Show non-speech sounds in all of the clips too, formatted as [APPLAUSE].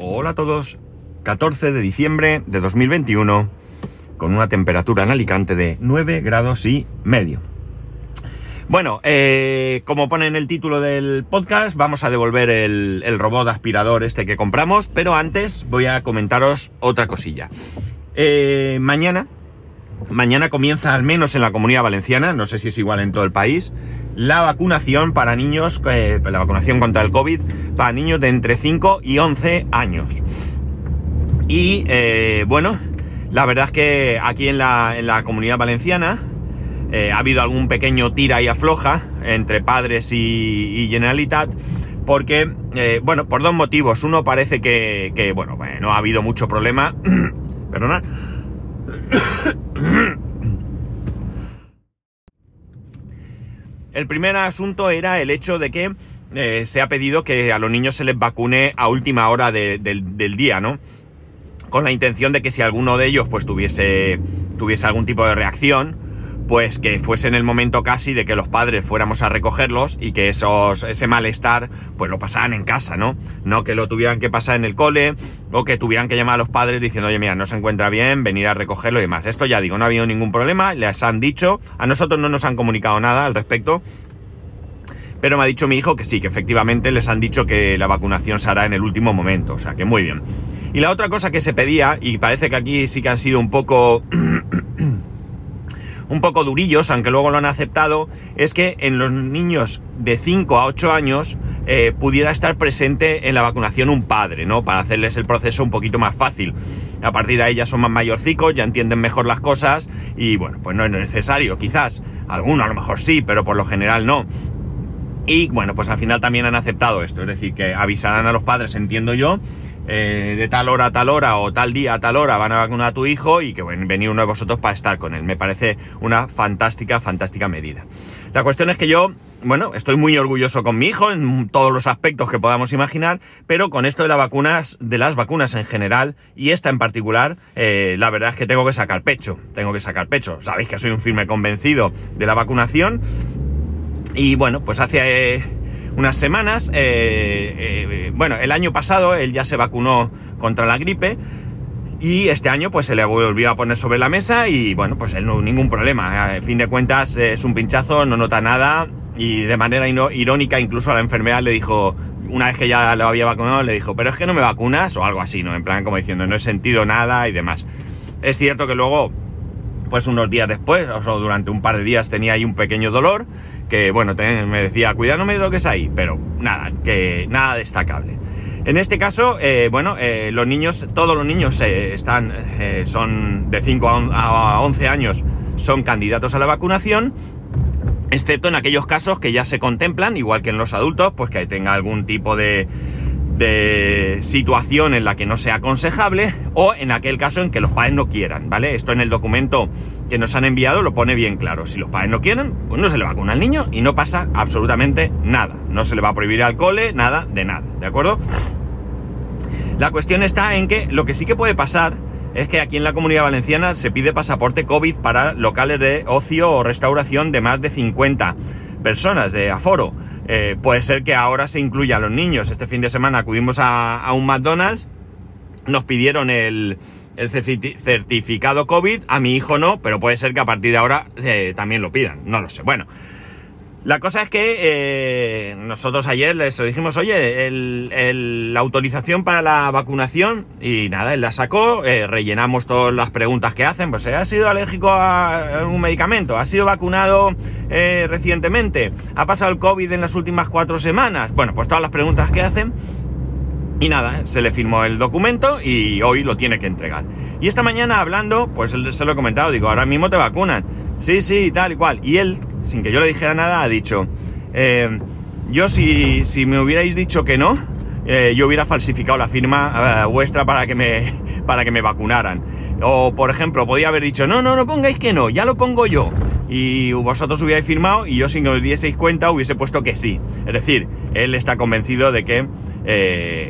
Hola a todos. 14 de diciembre de 2021 con una temperatura en Alicante de 9 grados y medio. Bueno, eh, como pone en el título del podcast, vamos a devolver el, robot aspirador este que compramos, pero antes voy a comentaros otra cosilla. Eh, mañana, mañana comienza al menos en la comunidad valenciana, no sé si es igual en todo el país, la vacunación para niños, eh, la vacunación contra el COVID para niños de entre 5 y 11 años. Y eh, bueno, la verdad es que aquí en la, comunidad valenciana eh, ha habido algún pequeño tira y afloja entre padres y, Generalitat. Porque, bueno, por dos motivos. Uno parece que, que bueno, no ha habido mucho problema. [COUGHS] Perdona. [COUGHS] El primer asunto era el hecho de que eh, se ha pedido que a los niños se les vacune a última hora del día, ¿no? Con la intención de que si alguno de ellos pues tuviese, tuviese algún tipo de reacción, pues que fuese en el momento casi de que los padres fuéramos a recogerlos y que esos, ese malestar pues lo pasaran en casa, ¿no? No que lo tuvieran que pasar en el cole o que tuvieran que llamar a los padres diciendo, oye, mira, no se encuentra bien, venir a recogerlo y demás. Esto ya digo, no ha habido ningún problema, les han dicho, a nosotros no nos han comunicado nada al respecto. Pero me ha dicho mi hijo que sí, que efectivamente les han dicho que la vacunación se hará en el último momento, o sea que muy bien. Y la otra cosa que se pedía, y parece que aquí sí que han sido un poco un poco durillos, aunque luego lo han aceptado, es que en los niños de 5 a 8 años eh, pudiera estar presente en la vacunación un padre, ¿no? Para hacerles el proceso un poquito más fácil. A partir de ahí ya son más mayorcicos, ya entienden mejor las cosas y bueno, pues no es necesario, quizás. Alguno a lo mejor sí, pero por lo general no. Y bueno, pues al final también han aceptado esto, es decir, que avisarán a los padres, entiendo yo, eh, de tal hora a tal hora o tal día a tal hora van a vacunar a tu hijo y que bueno, venir uno de vosotros para estar con él. Me parece una fantástica, fantástica medida. La cuestión es que yo, bueno, estoy muy orgulloso con mi hijo en todos los aspectos que podamos imaginar, pero con esto de las vacunas, de las vacunas en general y esta en particular, eh, la verdad es que tengo que sacar pecho, tengo que sacar pecho. Sabéis que soy un firme convencido de la vacunación y bueno, pues hace... Eh, unas semanas. Eh, eh, bueno, el año pasado él ya se vacunó contra la gripe. Y este año pues se le volvió a poner sobre la mesa y bueno, pues él no ningún problema. A fin de cuentas es un pinchazo, no nota nada y de manera irónica incluso a la enfermera le dijo, una vez que ya lo había vacunado, le dijo, pero es que no me vacunas o algo así, ¿no? En plan como diciendo, no he sentido nada y demás. Es cierto que luego, pues unos días después, o durante un par de días tenía ahí un pequeño dolor que bueno, me decía, cuidado no me toques ahí, pero nada, que nada destacable. En este caso, eh, bueno, eh, los niños, todos los niños eh, están, son de 5 a 11 años, son candidatos a la vacunación, excepto en aquellos casos que ya se contemplan, igual que en los adultos, pues que tenga algún tipo de, de situación en la que no sea aconsejable o en aquel caso en que los padres no quieran, ¿vale? Esto en el documento que nos han enviado lo pone bien claro. Si los padres no quieren, pues no se le vacuna al niño y no pasa absolutamente nada. No se le va a prohibir al cole, nada de nada, ¿de acuerdo? La cuestión está en que lo que sí que puede pasar es que aquí en la comunidad valenciana se pide pasaporte COVID para locales de ocio o restauración de más de 50 personas de aforo. Eh, puede ser que ahora se incluya a los niños. Este fin de semana acudimos a, un McDonald's, nos pidieron el, certificado COVID, a mi hijo no, pero puede ser que a partir de ahora eh, también lo pidan, no lo sé. Bueno, la cosa es que eh, nosotros ayer les dijimos, oye, la autorización para la vacunación, y nada, él la sacó, eh, rellenamos todas las preguntas que hacen, pues ¿ha sido alérgico a un medicamento? ¿Ha sido vacunado eh, recientemente? ¿Ha pasado el COVID en las últimas cuatro semanas? Bueno, pues todas las preguntas que hacen. Y nada, se le firmó el documento y hoy lo tiene que entregar. Y esta mañana hablando, pues se lo he comentado, digo, ahora mismo te vacunan. Sí, sí, tal y cual. Y él sin que yo le dijera nada, ha dicho, eh, yo si, si, me hubierais dicho que no, eh, yo hubiera falsificado la firma eh, vuestra para que, me, [LAUGHS] para que me vacunaran. O, por ejemplo, podía haber dicho, no, no, no pongáis que no, ya lo pongo yo. Y vosotros hubierais firmado y yo, sin que os dieseis cuenta, hubiese puesto que sí. Es decir, él está convencido de que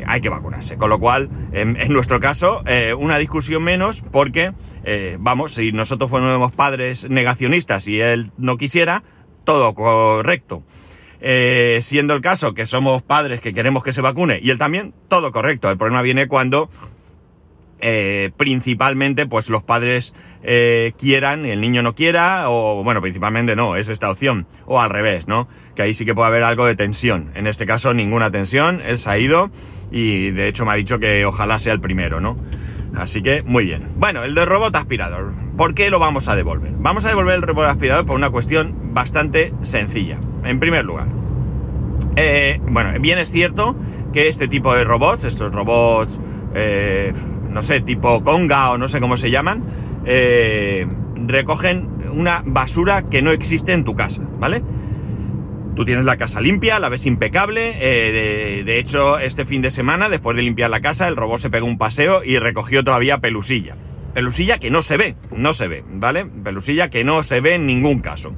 hay que vacunarse. Con lo cual, en, nuestro caso, una discusión menos porque, vamos, si nosotros fuéramos padres negacionistas y él no quisiera, todo correcto. eh, siendo el caso que somos padres que queremos que se vacune y él también, todo correcto. El problema viene cuando eh, principalmente pues los padres eh, quieran y el niño no quiera, o bueno, principalmente no, es esta opción, o al revés, ¿no? Que ahí sí que puede haber algo de tensión. En este caso, ninguna tensión, él se ha ido y de hecho me ha dicho que ojalá sea el primero, ¿no? Así que muy bien. Bueno, el de robot aspirador. ¿Por qué lo vamos a devolver? Vamos a devolver el robot aspirador por una cuestión bastante sencilla. En primer lugar, eh, bueno, bien es cierto que este tipo de robots, estos robots, eh, no sé, tipo conga o no sé cómo se llaman, eh, recogen una basura que no existe en tu casa, ¿vale? Tú tienes la casa limpia, la ves impecable. de, de, hecho, este fin de semana, después de limpiar la casa, el robot se pegó un paseo y recogió todavía pelusilla. Pelusilla que no se ve, no se ve, ¿vale? Pelusilla que no se ve en ningún caso.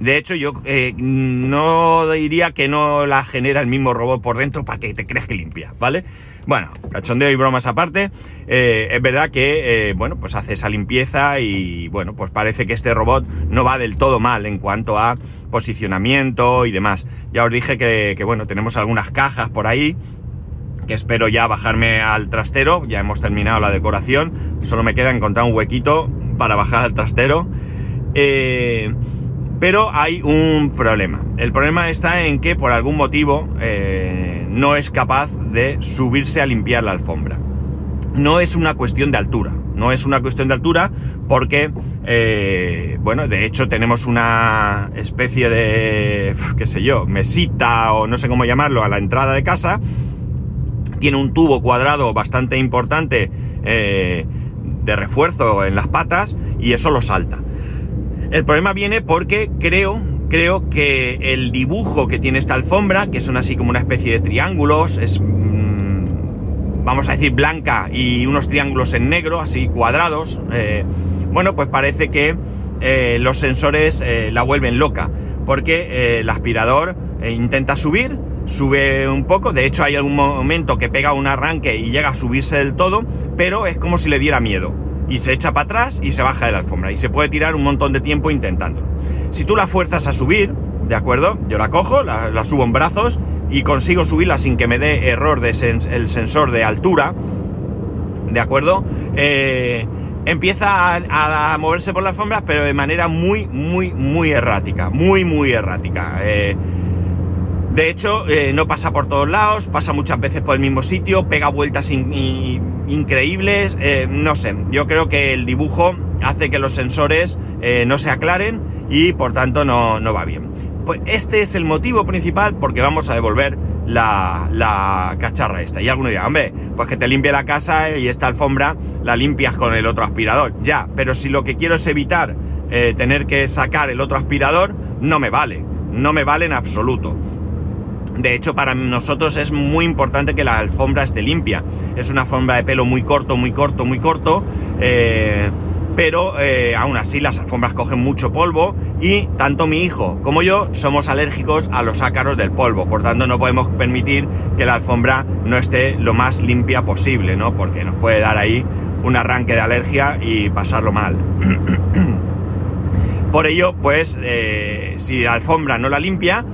De hecho, yo eh, no diría que no la genera el mismo robot por dentro para que te creas que limpia, ¿vale? Bueno, cachondeo y bromas aparte, eh, es verdad que, eh, bueno, pues hace esa limpieza y, bueno, pues parece que este robot no va del todo mal en cuanto a posicionamiento y demás. Ya os dije que, bueno, tenemos algunas cajas por ahí, que espero ya bajarme al trastero, ya hemos terminado la decoración, solo me queda encontrar un huequito para bajar al trastero. Eh, pero hay un problema. El problema está en que por algún motivo eh, no es capaz de subirse a limpiar la alfombra. No es una cuestión de altura, no es una cuestión de altura porque, eh, bueno, de hecho tenemos una especie de, qué sé yo, mesita o no sé cómo llamarlo a la entrada de casa. Tiene un tubo cuadrado bastante importante eh, de refuerzo en las patas y eso lo salta. El problema viene porque creo, creo que el dibujo que tiene esta alfombra, que son así como una especie de triángulos, es, mmm, vamos a decir, blanca y unos triángulos en negro, así cuadrados, eh, bueno, pues parece que eh, los sensores eh, la vuelven loca, porque el aspirador intenta subir, sube un poco, de hecho hay algún momento que pega un arranque y llega a subirse del todo, pero es como si le diera miedo y se echa para atrás y se baja de la alfombra y se puede tirar un montón de tiempo intentándolo. Si tú la fuerzas a subir, ¿de acuerdo? Yo la cojo, la, la subo en brazos y consigo subirla sin que me dé error de el sensor de altura, ¿de acuerdo? Eh, empieza a, moverse por las alfombras, pero de manera muy, muy, muy errática, muy, muy errática. Eh, de hecho, eh, no pasa por todos lados, pasa muchas veces por el mismo sitio, pega vueltas in, increíbles, eh, no sé, yo creo que el dibujo hace que los sensores eh, no se aclaren y por tanto no, no, va bien. Pues este es el motivo principal porque vamos a devolver la, la cacharra esta. Y alguno dirá, hombre, pues que te limpie la casa y esta alfombra la limpias con el otro aspirador. Ya, pero si lo que quiero es evitar eh, tener que sacar el otro aspirador, no me vale. No me vale en absoluto. De hecho, para nosotros es muy importante que la alfombra esté limpia. Es una alfombra de pelo muy corto, muy corto, muy corto. Eh, pero eh, aún así las alfombras cogen mucho polvo y tanto mi hijo como yo somos alérgicos a los ácaros del polvo. Por tanto, no podemos permitir que la alfombra no esté lo más limpia posible, ¿no? Porque nos puede dar ahí un arranque de alergia y pasarlo mal. [CLEARS THROAT] Por ello, pues, eh, si la alfombra no la limpia,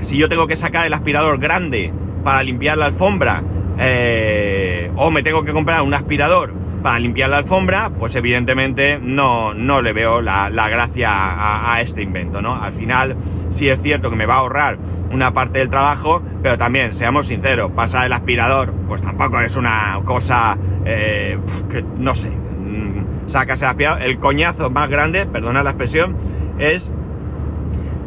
si yo tengo que sacar el aspirador grande para limpiar la alfombra, eh, o me tengo que comprar un aspirador para limpiar la alfombra, pues evidentemente no, no le veo la, la gracia a, este invento, ¿no? Al final, sí es cierto que me va a ahorrar una parte del trabajo, pero también, seamos sinceros, pasar el aspirador, pues tampoco es una cosa eh, que, no sé, mm, sacas el aspirador. El coñazo más grande, perdona la expresión, es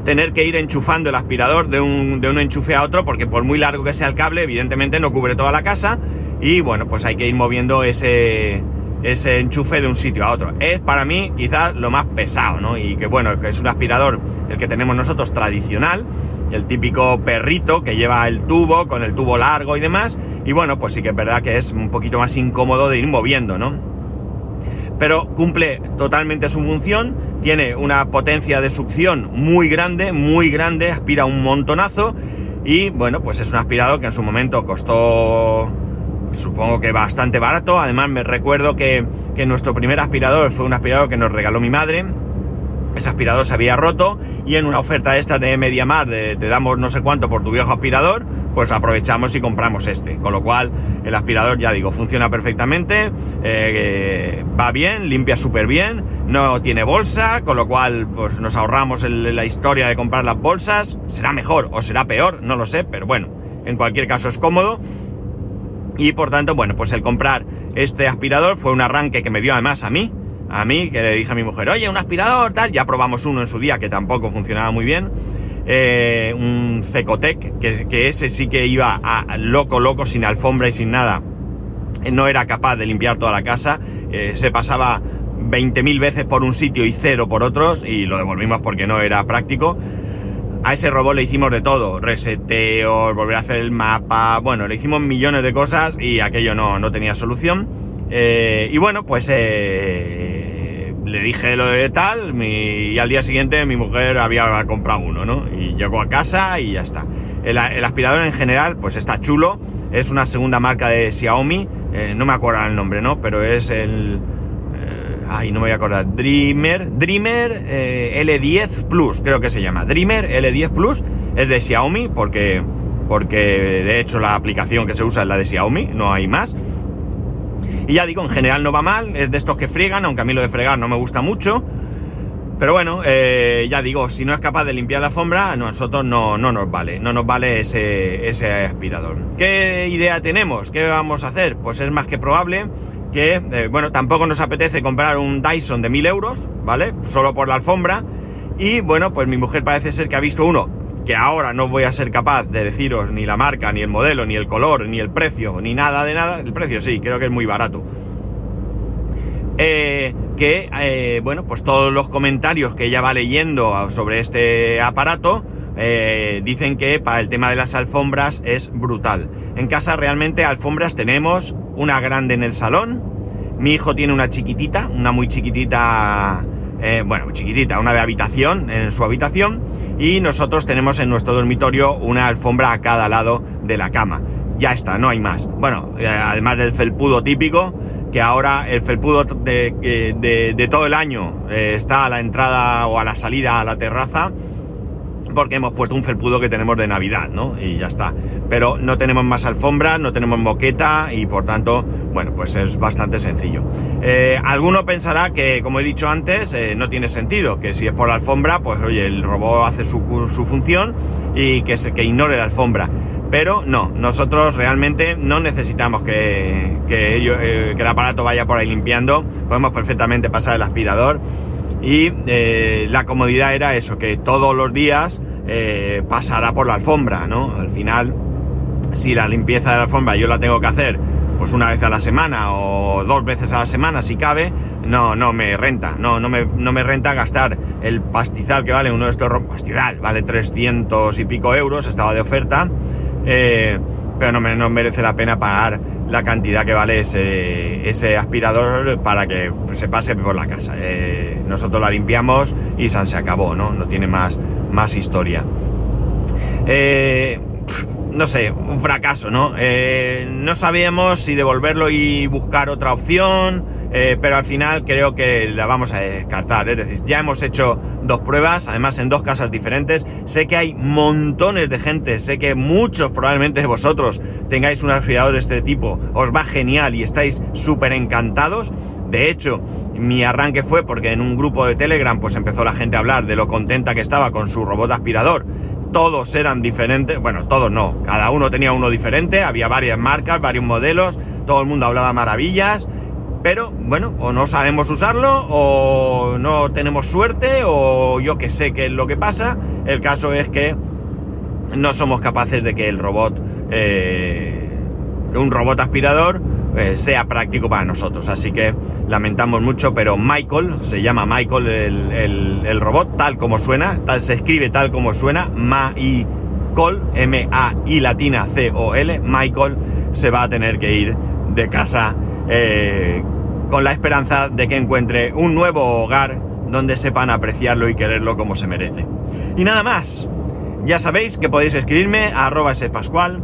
tener que ir enchufando el aspirador de un, de un enchufe a otro, porque por muy largo que sea el cable, evidentemente no cubre toda la casa, y bueno, pues hay que ir moviendo ese, ese enchufe de un sitio a otro. Es para mí quizás lo más pesado, ¿no? Y que bueno, que es un aspirador, el que tenemos nosotros tradicional, el típico perrito que lleva el tubo, con el tubo largo y demás, y bueno, pues sí que es verdad que es un poquito más incómodo de ir moviendo, ¿no? Pero cumple totalmente su función, tiene una potencia de succión muy grande, muy grande, aspira un montonazo, y bueno, pues es un aspirador que en su momento costó supongo que bastante barato. Además, me recuerdo que, que, nuestro primer aspirador fue un aspirador que nos regaló mi madre. Ese aspirador se había roto y en una oferta esta de MediaMar de te damos no sé cuánto por tu viejo aspirador, pues aprovechamos y compramos este. Con lo cual el aspirador, ya digo, funciona perfectamente, eh, va bien, limpia súper bien, no tiene bolsa, con lo cual pues nos ahorramos la historia de comprar las bolsas. Será mejor o será peor, no lo sé, pero bueno, en cualquier caso es cómodo. Y por tanto, bueno, pues el comprar este aspirador fue un arranque que me dio además a mí, a mí, que le dije a mi mujer, oye, un aspirador, tal, ya probamos uno en su día que tampoco funcionaba muy bien. Eh, un Cecotec, que, ese sí que iba a loco, loco, sin alfombra y sin nada. No era capaz de limpiar toda la casa, eh, se pasaba 20.000 veces por un sitio y cero por otros, y lo devolvimos porque no era práctico. A ese robot le hicimos de todo, reseteos, volver a hacer el mapa, bueno, le hicimos millones de cosas y aquello no, no tenía solución. Eh, y bueno, pues le dije lo de tal y al día siguiente mi mujer había comprado uno, ¿no? Y llegó a casa y ya está. El, aspirador en general, pues está chulo. Es una segunda marca de Xiaomi. Eh, no me acuerdo el nombre, ¿no? Pero es el... ay, no me voy a acordar. Dreamer. Dreamer L10 Plus, creo que se llama. Dreamer L10 Plus. Es de Xiaomi porque... Porque de hecho la aplicación que se usa es la de Xiaomi, no hay más. Y ya digo, en general no va mal, es de estos que friegan, aunque a mí lo de fregar no me gusta mucho. Pero bueno, eh, ya digo, si no es capaz de limpiar la alfombra, a nosotros no, no nos vale, no nos vale ese, ese aspirador. ¿Qué idea tenemos? ¿Qué vamos a hacer? Pues es más que probable que, eh, bueno, tampoco nos apetece comprar un Dyson de 1000 euros, ¿vale? Solo por la alfombra. Y bueno, pues mi mujer parece ser que ha visto uno que ahora no voy a ser capaz de deciros ni la marca, ni el modelo, ni el color, ni el precio, ni nada de nada. El precio sí, creo que es muy barato. Eh, que, eh, bueno, pues todos los comentarios que ella va leyendo sobre este aparato eh, dicen que para el tema de las alfombras es brutal. En casa realmente alfombras tenemos una grande en el salón. Mi hijo tiene una chiquitita, una muy chiquitita eh, bueno, chiquitita, una de habitación, en su habitación, y nosotros tenemos en nuestro dormitorio una alfombra a cada lado de la cama. Ya está, no hay más. Bueno, eh, además del felpudo típico, que ahora el felpudo de, todo el año eh, está a la entrada o a la salida a la terraza, porque hemos puesto un felpudo que tenemos de Navidad, ¿no? Y ya está. Pero no tenemos más alfombras, no tenemos moqueta y por tanto, bueno, pues es bastante sencillo. Eh, alguno pensará que, como he dicho antes, eh, no tiene sentido, que si es por la alfombra, pues oye, el robot hace su, función y que, se, ignore la alfombra. Pero no, nosotros realmente no necesitamos que, eh, que el aparato vaya por ahí limpiando, podemos perfectamente pasar el aspirador y eh, la comodidad era eso, que todos los días eh, pasará por la alfombra, ¿no? Al final, si la limpieza de la alfombra yo la tengo que hacer pues una vez a la semana o dos veces a la semana si cabe, no, no me renta, no, no me, no me renta gastar el pastizal que vale uno de estos pastizal, vale 300 y pico euros, estaba de oferta, eh, pero no, me, no merece la pena pagar la cantidad que vale ese, aspirador para que se pase por la casa. Eh, nosotros la limpiamos y se acabó, ¿no? No tiene más, más historia. Eh, no sé, un fracaso, ¿no? Eh, no sabíamos si devolverlo y buscar otra opción, eh, pero al final creo que la vamos a descartar. Es decir, ya hemos hecho dos pruebas, además en dos casas diferentes. Sé que hay montones de gente, sé que muchos probablemente de vosotros tengáis un aspirador de este tipo, os va genial y estáis súper encantados. De hecho, mi arranque fue porque en un grupo de Telegram pues empezó la gente a hablar de lo contenta que estaba con su robot aspirador todos eran diferentes, bueno, todos no, cada uno tenía uno diferente, había varias marcas, varios modelos, todo el mundo hablaba maravillas, pero bueno, o no sabemos usarlo, o no tenemos suerte, o yo que sé qué es lo que pasa, el caso es que no somos capaces de que el robot, eh, que un robot aspirador, eh, sea práctico para nosotros. Así que lamentamos mucho, pero Michael, se llama Michael el, robot, tal como suena, tal, se escribe tal como suena, Maicol, M-A-I latina C-O-L, Michael se va a tener que ir de casa eh, con la esperanza de que encuentre un nuevo hogar donde sepan apreciarlo y quererlo como se merece. Y nada más. Ya sabéis que podéis escribirme a arroba spascual